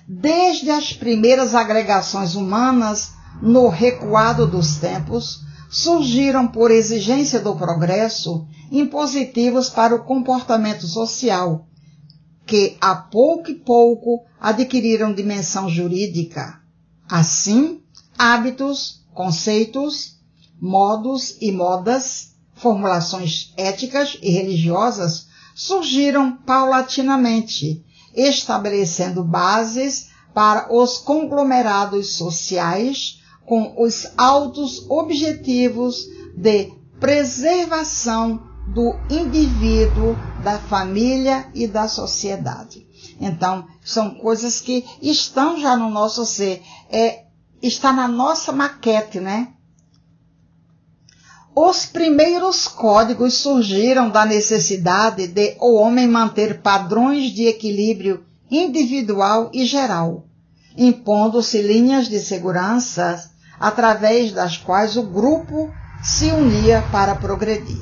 Speaker 3: Desde as primeiras agregações humanas no recuado dos tempos, surgiram por exigência do progresso impositivos para o comportamento social, que a pouco e pouco adquiriram dimensão jurídica. Assim, hábitos, conceitos, modos e modas, formulações éticas e religiosas surgiram paulatinamente, estabelecendo bases para os conglomerados sociais com os altos objetivos de preservação do indivíduo, da família e da sociedade. Então, são coisas que estão já no nosso ser, é, está na nossa maquete, né? Os primeiros códigos surgiram da necessidade de o homem manter padrões de equilíbrio individual e geral, impondo-se linhas de segurança através das quais o grupo se unia para progredir.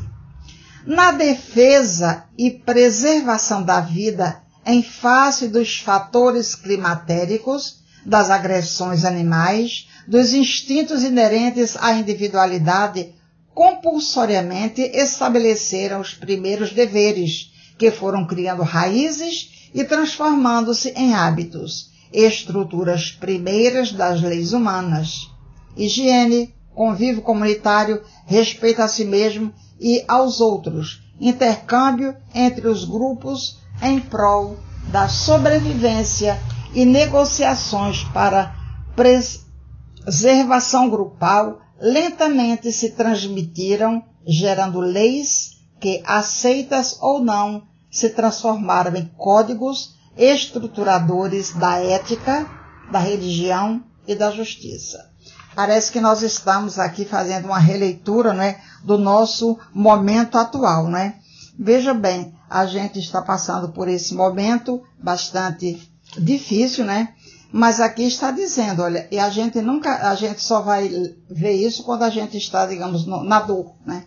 Speaker 3: Na defesa e preservação da vida em face dos fatores climatéricos, das agressões animais, dos instintos inerentes à individualidade, compulsoriamente estabeleceram os primeiros deveres, que foram criando raízes e transformando-se em hábitos, estruturas primeiras das leis humanas. Higiene, convívio comunitário, respeito a si mesmo e aos outros, intercâmbio entre os grupos em prol da sobrevivência e negociações para preservação grupal lentamente se transmitiram, gerando leis que, aceitas ou não, se transformaram em códigos estruturadores da ética, da religião e da justiça. Parece que nós estamos aqui fazendo uma releitura né, do nosso momento atual. Né? Veja bem, a gente está passando por esse momento bastante difícil, né? Mas aqui está dizendo, olha, e a gente nunca, a gente só vai ver isso quando a gente está, digamos, no, na dor, né?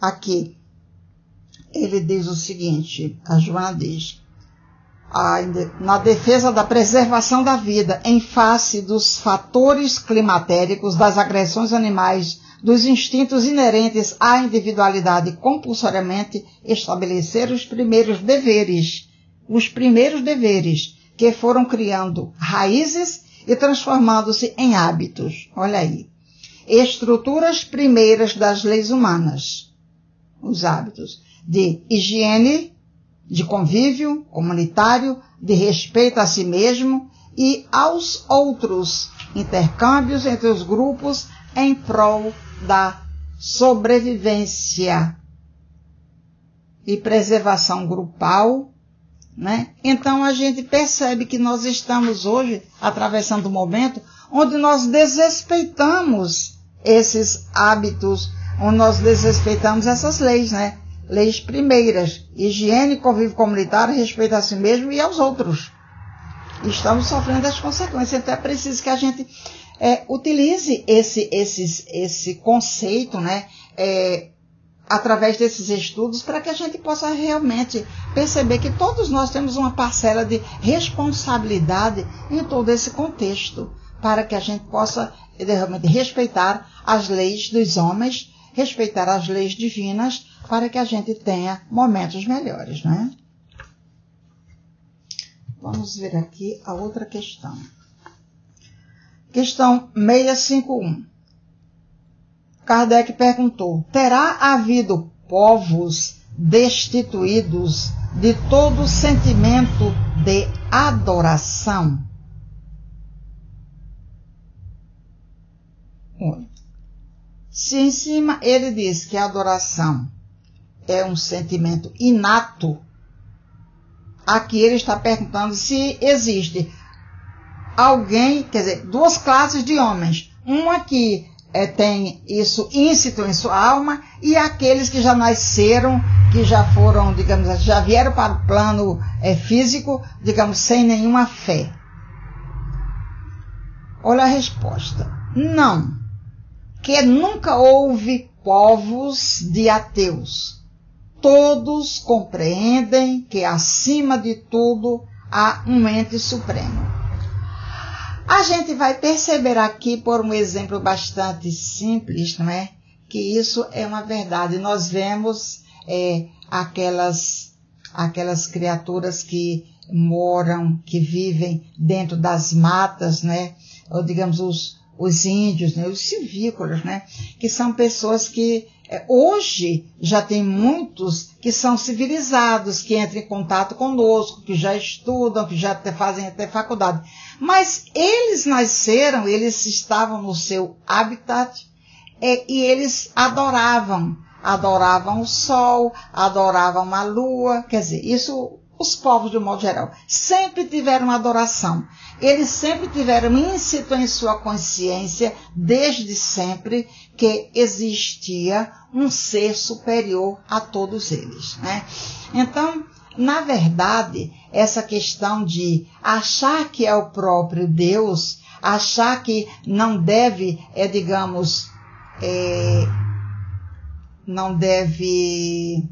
Speaker 3: Aqui, ele diz o seguinte, a Joana diz, na defesa da preservação da vida em face dos fatores climatéricos, das agressões animais, dos instintos inerentes à individualidade compulsoriamente estabelecer os primeiros deveres, os primeiros deveres que foram criando raízes e transformando-se em hábitos. Olha aí. Estruturas primeiras das leis humanas. Os hábitos de higiene, de convívio comunitário, de respeito a si mesmo e aos outros, intercâmbios entre os grupos em prol da sobrevivência e preservação grupal, né? Então a gente percebe que nós estamos hoje atravessando um momento onde nós desrespeitamos esses hábitos, onde nós desrespeitamos essas leis, né? leis primeiras, higiene, convívio comunitário, respeito a si mesmo e aos outros. Estamos sofrendo as consequências, então é preciso que a gente é, utilize esse, esse, esse conceito, né, é, através desses estudos, para que a gente possa realmente perceber que todos nós temos uma parcela de responsabilidade em todo esse contexto, para que a gente possa realmente respeitar as leis dos homens, respeitar as leis divinas, para que a gente tenha momentos melhores, né? Vamos ver aqui a outra questão. Questão 651. Kardec perguntou: terá havido povos destituídos de todo sentimento de adoração? Se em cima ele diz que a adoração é um sentimento inato, aqui ele está perguntando se existe alguém, quer dizer, duas classes de homens. Uma que é, tem isso íncito em sua alma e aqueles que já nasceram, que já foram, digamos, já vieram para o plano é, físico, digamos, sem nenhuma fé. Olha a resposta. Não. Que nunca houve povos de ateus todos compreendem que acima de tudo há um ente supremo. A gente vai perceber aqui, por um exemplo bastante simples, não é? Que isso é uma verdade. Nós vemos é, aquelas, aquelas criaturas que moram, que vivem dentro das matas, né? Ou digamos os, os índios, né? os civícolas, né? Que são pessoas que hoje já tem muitos que são civilizados, que entram em contato conosco, que já estudam, que já até fazem até faculdade. Mas eles nasceram, eles estavam no seu habitat é, e eles adoravam. Adoravam o sol, adoravam a lua, quer dizer, isso os povos de um modo geral sempre tiveram adoração. Eles sempre tiveram íncito em sua consciência, desde sempre, que existia um ser superior a todos eles. Né? Então, na verdade, essa questão de achar que é o próprio Deus, achar que não deve, é, digamos, é, não deve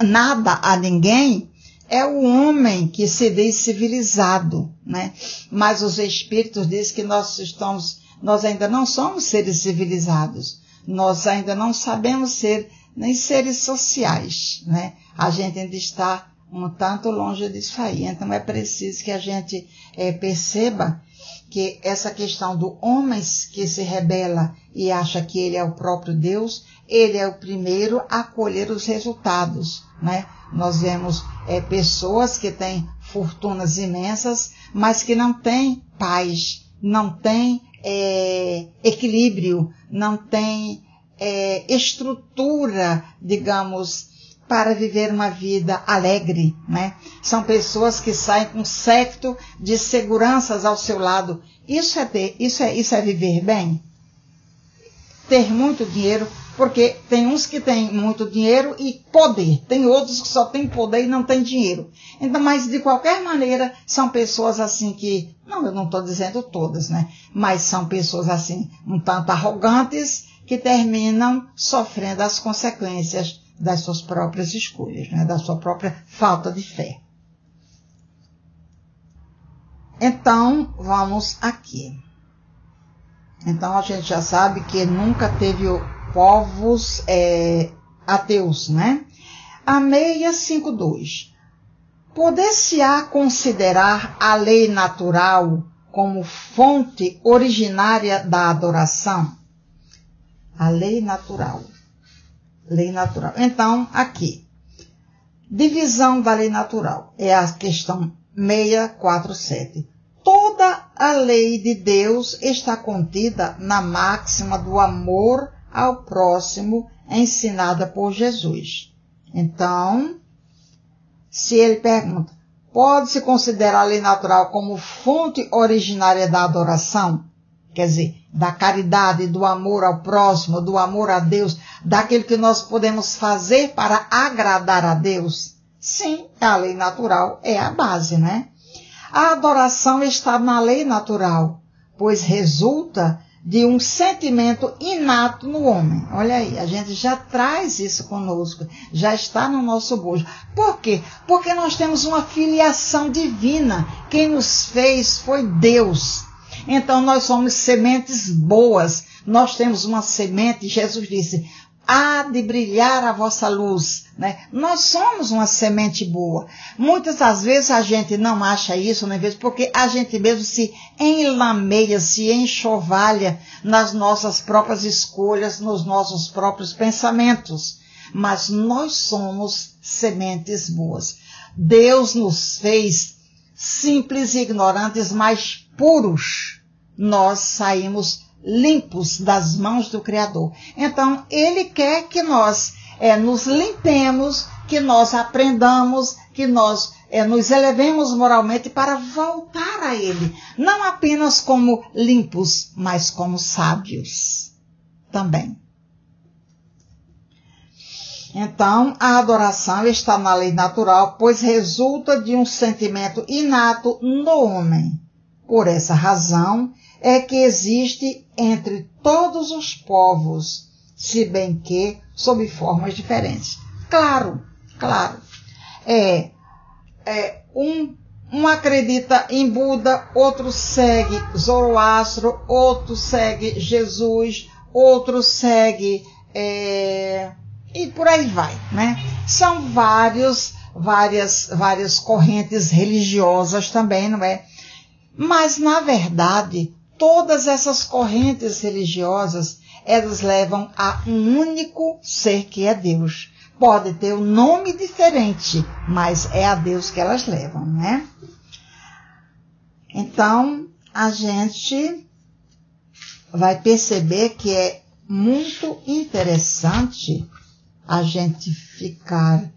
Speaker 3: nada a ninguém, é o homem que se diz civilizado, né? Mas os espíritos dizem que nós estamos, nós ainda não somos seres civilizados. Nós ainda não sabemos ser nem seres sociais, né? A gente ainda está um tanto longe disso aí. Então é preciso que a gente é, perceba que essa questão do homem que se rebela e acha que ele é o próprio Deus, ele é o primeiro a colher os resultados, né? Nós vemos é, pessoas que têm fortunas imensas, mas que não têm paz, não tem é, equilíbrio, não tem é, estrutura, digamos, para viver uma vida alegre, né? São pessoas que saem com um secto de seguranças ao seu lado. Isso é ter, isso é, isso é viver bem? Ter muito dinheiro, porque tem uns que têm muito dinheiro e poder, tem outros que só têm poder e não têm dinheiro. Então, mas de qualquer maneira, são pessoas assim que, não, eu não estou dizendo todas, né? Mas são pessoas assim, um tanto arrogantes, que terminam sofrendo as consequências das suas próprias escolhas, né? da sua própria falta de fé. Então, vamos aqui. Então, a gente já sabe que nunca teve povos é, ateus, né? A 652. Poder-se-á considerar a lei natural como fonte originária da adoração? A lei natural lei natural. Então, aqui, divisão da lei natural é a questão 647. Toda a lei de Deus está contida na máxima do amor ao próximo ensinada por Jesus. Então, se ele pergunta, pode-se considerar a lei natural como fonte originária da adoração? Quer dizer, da caridade, do amor ao próximo, do amor a Deus, daquilo que nós podemos fazer para agradar a Deus? Sim, a lei natural é a base, né? A adoração está na lei natural, pois resulta de um sentimento inato no homem. Olha aí, a gente já traz isso conosco, já está no nosso bojo. Por quê? Porque nós temos uma filiação divina. Quem nos fez foi Deus. Então nós somos sementes boas. Nós temos uma semente, Jesus disse, há de brilhar a vossa luz. Né? Nós somos uma semente boa. Muitas das vezes a gente não acha isso, né? porque a gente mesmo se enlameia, se enxovalha nas nossas próprias escolhas, nos nossos próprios pensamentos. Mas nós somos sementes boas. Deus nos fez simples e ignorantes, mas puros nós saímos limpos das mãos do Criador. Então, Ele quer que nós é, nos limpemos, que nós aprendamos, que nós é, nos elevemos moralmente para voltar a Ele. Não apenas como limpos, mas como sábios também. Então, a adoração está na lei natural, pois resulta de um sentimento inato no homem. Por essa razão, é que existe entre todos os povos, se bem que sob formas diferentes. Claro, claro. É, é um, um acredita em Buda, outro segue Zoroastro, outro segue Jesus, outro segue é, e por aí vai, né? São vários, várias, várias correntes religiosas também, não é? Mas na verdade todas essas correntes religiosas, elas levam a um único ser que é Deus. Pode ter um nome diferente, mas é a Deus que elas levam, né? Então, a gente vai perceber que é muito interessante a gente ficar,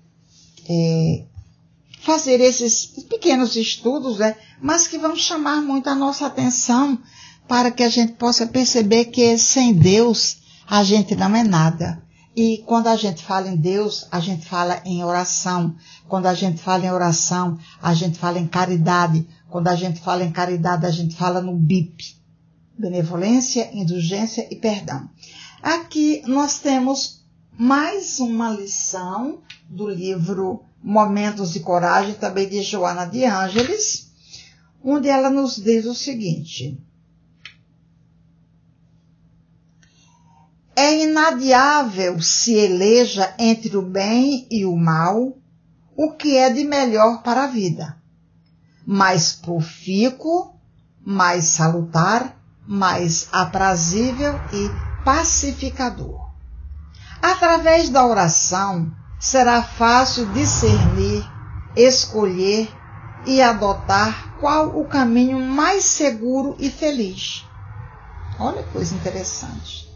Speaker 3: é, fazer esses pequenos estudos, né? Mas que vão chamar muito a nossa atenção para que a gente possa perceber que sem Deus a gente não é nada. E quando a gente fala em Deus, a gente fala em oração. Quando a gente fala em oração, a gente fala em caridade. Quando a gente fala em caridade, a gente fala no BIP. Benevolência, indulgência e perdão. Aqui nós temos mais uma lição do livro Momentos de Coragem, também de Joana de Ângeles, onde ela nos diz o seguinte. É inadiável se eleja entre o bem e o mal o que é de melhor para a vida, mais profícuo, mais salutar, mais aprazível e pacificador. Através da oração será fácil discernir, escolher e adotar qual o caminho mais seguro e feliz. Olha que coisa interessante.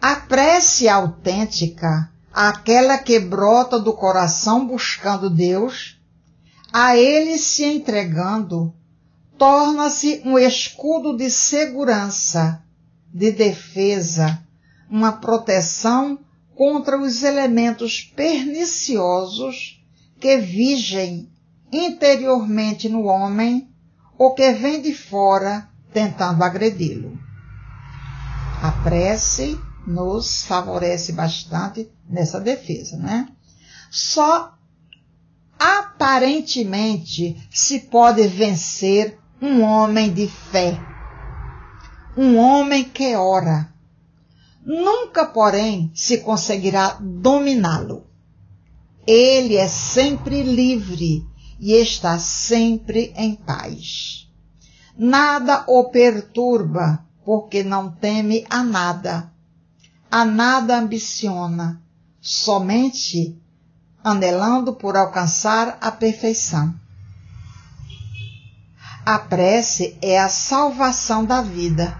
Speaker 3: A prece autêntica, aquela que brota do coração buscando Deus, a Ele se entregando, torna-se um escudo de segurança, de defesa, uma proteção contra os elementos perniciosos que vigem interiormente no homem ou que vem de fora tentando agredi-lo. A prece nos favorece bastante nessa defesa, né? Só aparentemente se pode vencer um homem de fé, um homem que ora. Nunca, porém, se conseguirá dominá-lo. Ele é sempre livre e está sempre em paz. Nada o perturba, porque não teme a nada. A nada ambiciona, somente anelando por alcançar a perfeição. A prece é a salvação da vida.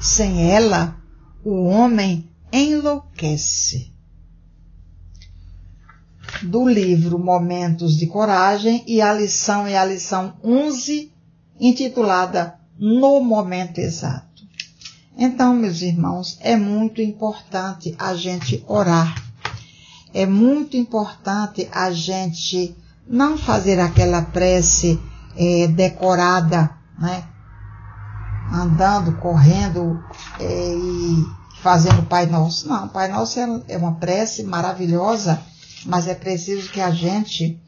Speaker 3: Sem ela, o homem enlouquece. Do livro Momentos de Coragem e a lição é a lição 11, intitulada No Momento Exato. Então, meus irmãos, é muito importante a gente orar é muito importante a gente não fazer aquela prece é, decorada, né? Andando, correndo é, e fazendo Pai Nosso. Não, Pai Nosso é, é uma prece maravilhosa, mas é preciso que a gente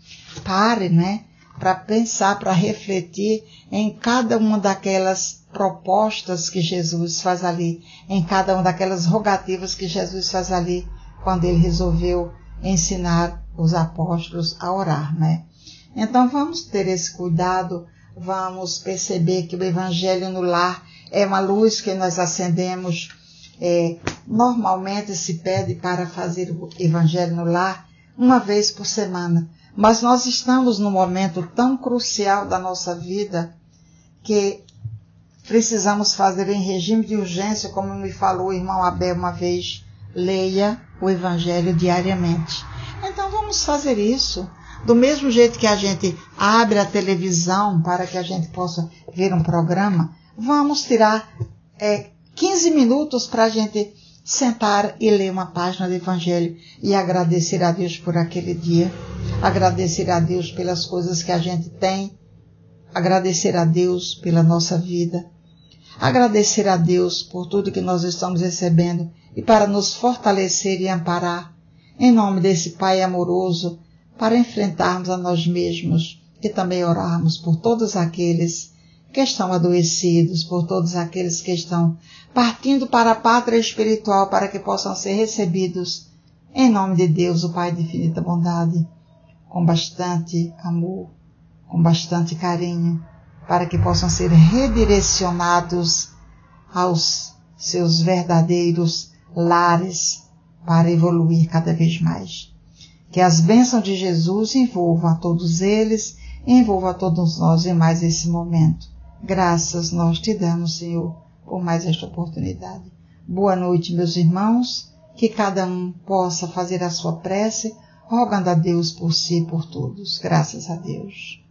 Speaker 3: pare, né? Para pensar, para refletir em cada uma daquelas propostas que Jesus faz ali, em cada uma daquelas rogativas que Jesus faz ali quando ele resolveu ensinar os apóstolos a orar, né? Então vamos ter esse cuidado, vamos perceber que o evangelho no lar é uma luz que nós acendemos. É, normalmente se pede para fazer o evangelho no lar uma vez por semana, mas nós estamos num momento tão crucial da nossa vida que precisamos fazer em regime de urgência, como me falou o irmão Abel uma vez, leia o Evangelho diariamente. Então vamos fazer isso. Do mesmo jeito que a gente abre a televisão para que a gente possa ver um programa, vamos tirar é, 15 minutos para a gente sentar e ler uma página do Evangelho e agradecer a Deus por aquele dia, agradecer a Deus pelas coisas que a gente tem, agradecer a Deus pela nossa vida, agradecer a Deus por tudo que nós estamos recebendo e para nos fortalecer e amparar, em nome desse Pai amoroso, para enfrentarmos a nós mesmos e também orarmos por todos aqueles que estão adoecidos, por todos aqueles que estão partindo para a pátria espiritual para que possam ser recebidos em nome de Deus, o Pai de infinita bondade, com bastante amor, com bastante carinho, para que possam ser redirecionados aos seus verdadeiros lares para evoluir cada vez mais. Que as bênçãos de Jesus envolvam a todos eles, envolvam a todos nós em mais esse momento. Graças nós te damos, Senhor, por mais esta oportunidade. Boa noite, meus irmãos, que cada um possa fazer a sua prece, rogando a Deus por si e por todos. Graças a Deus.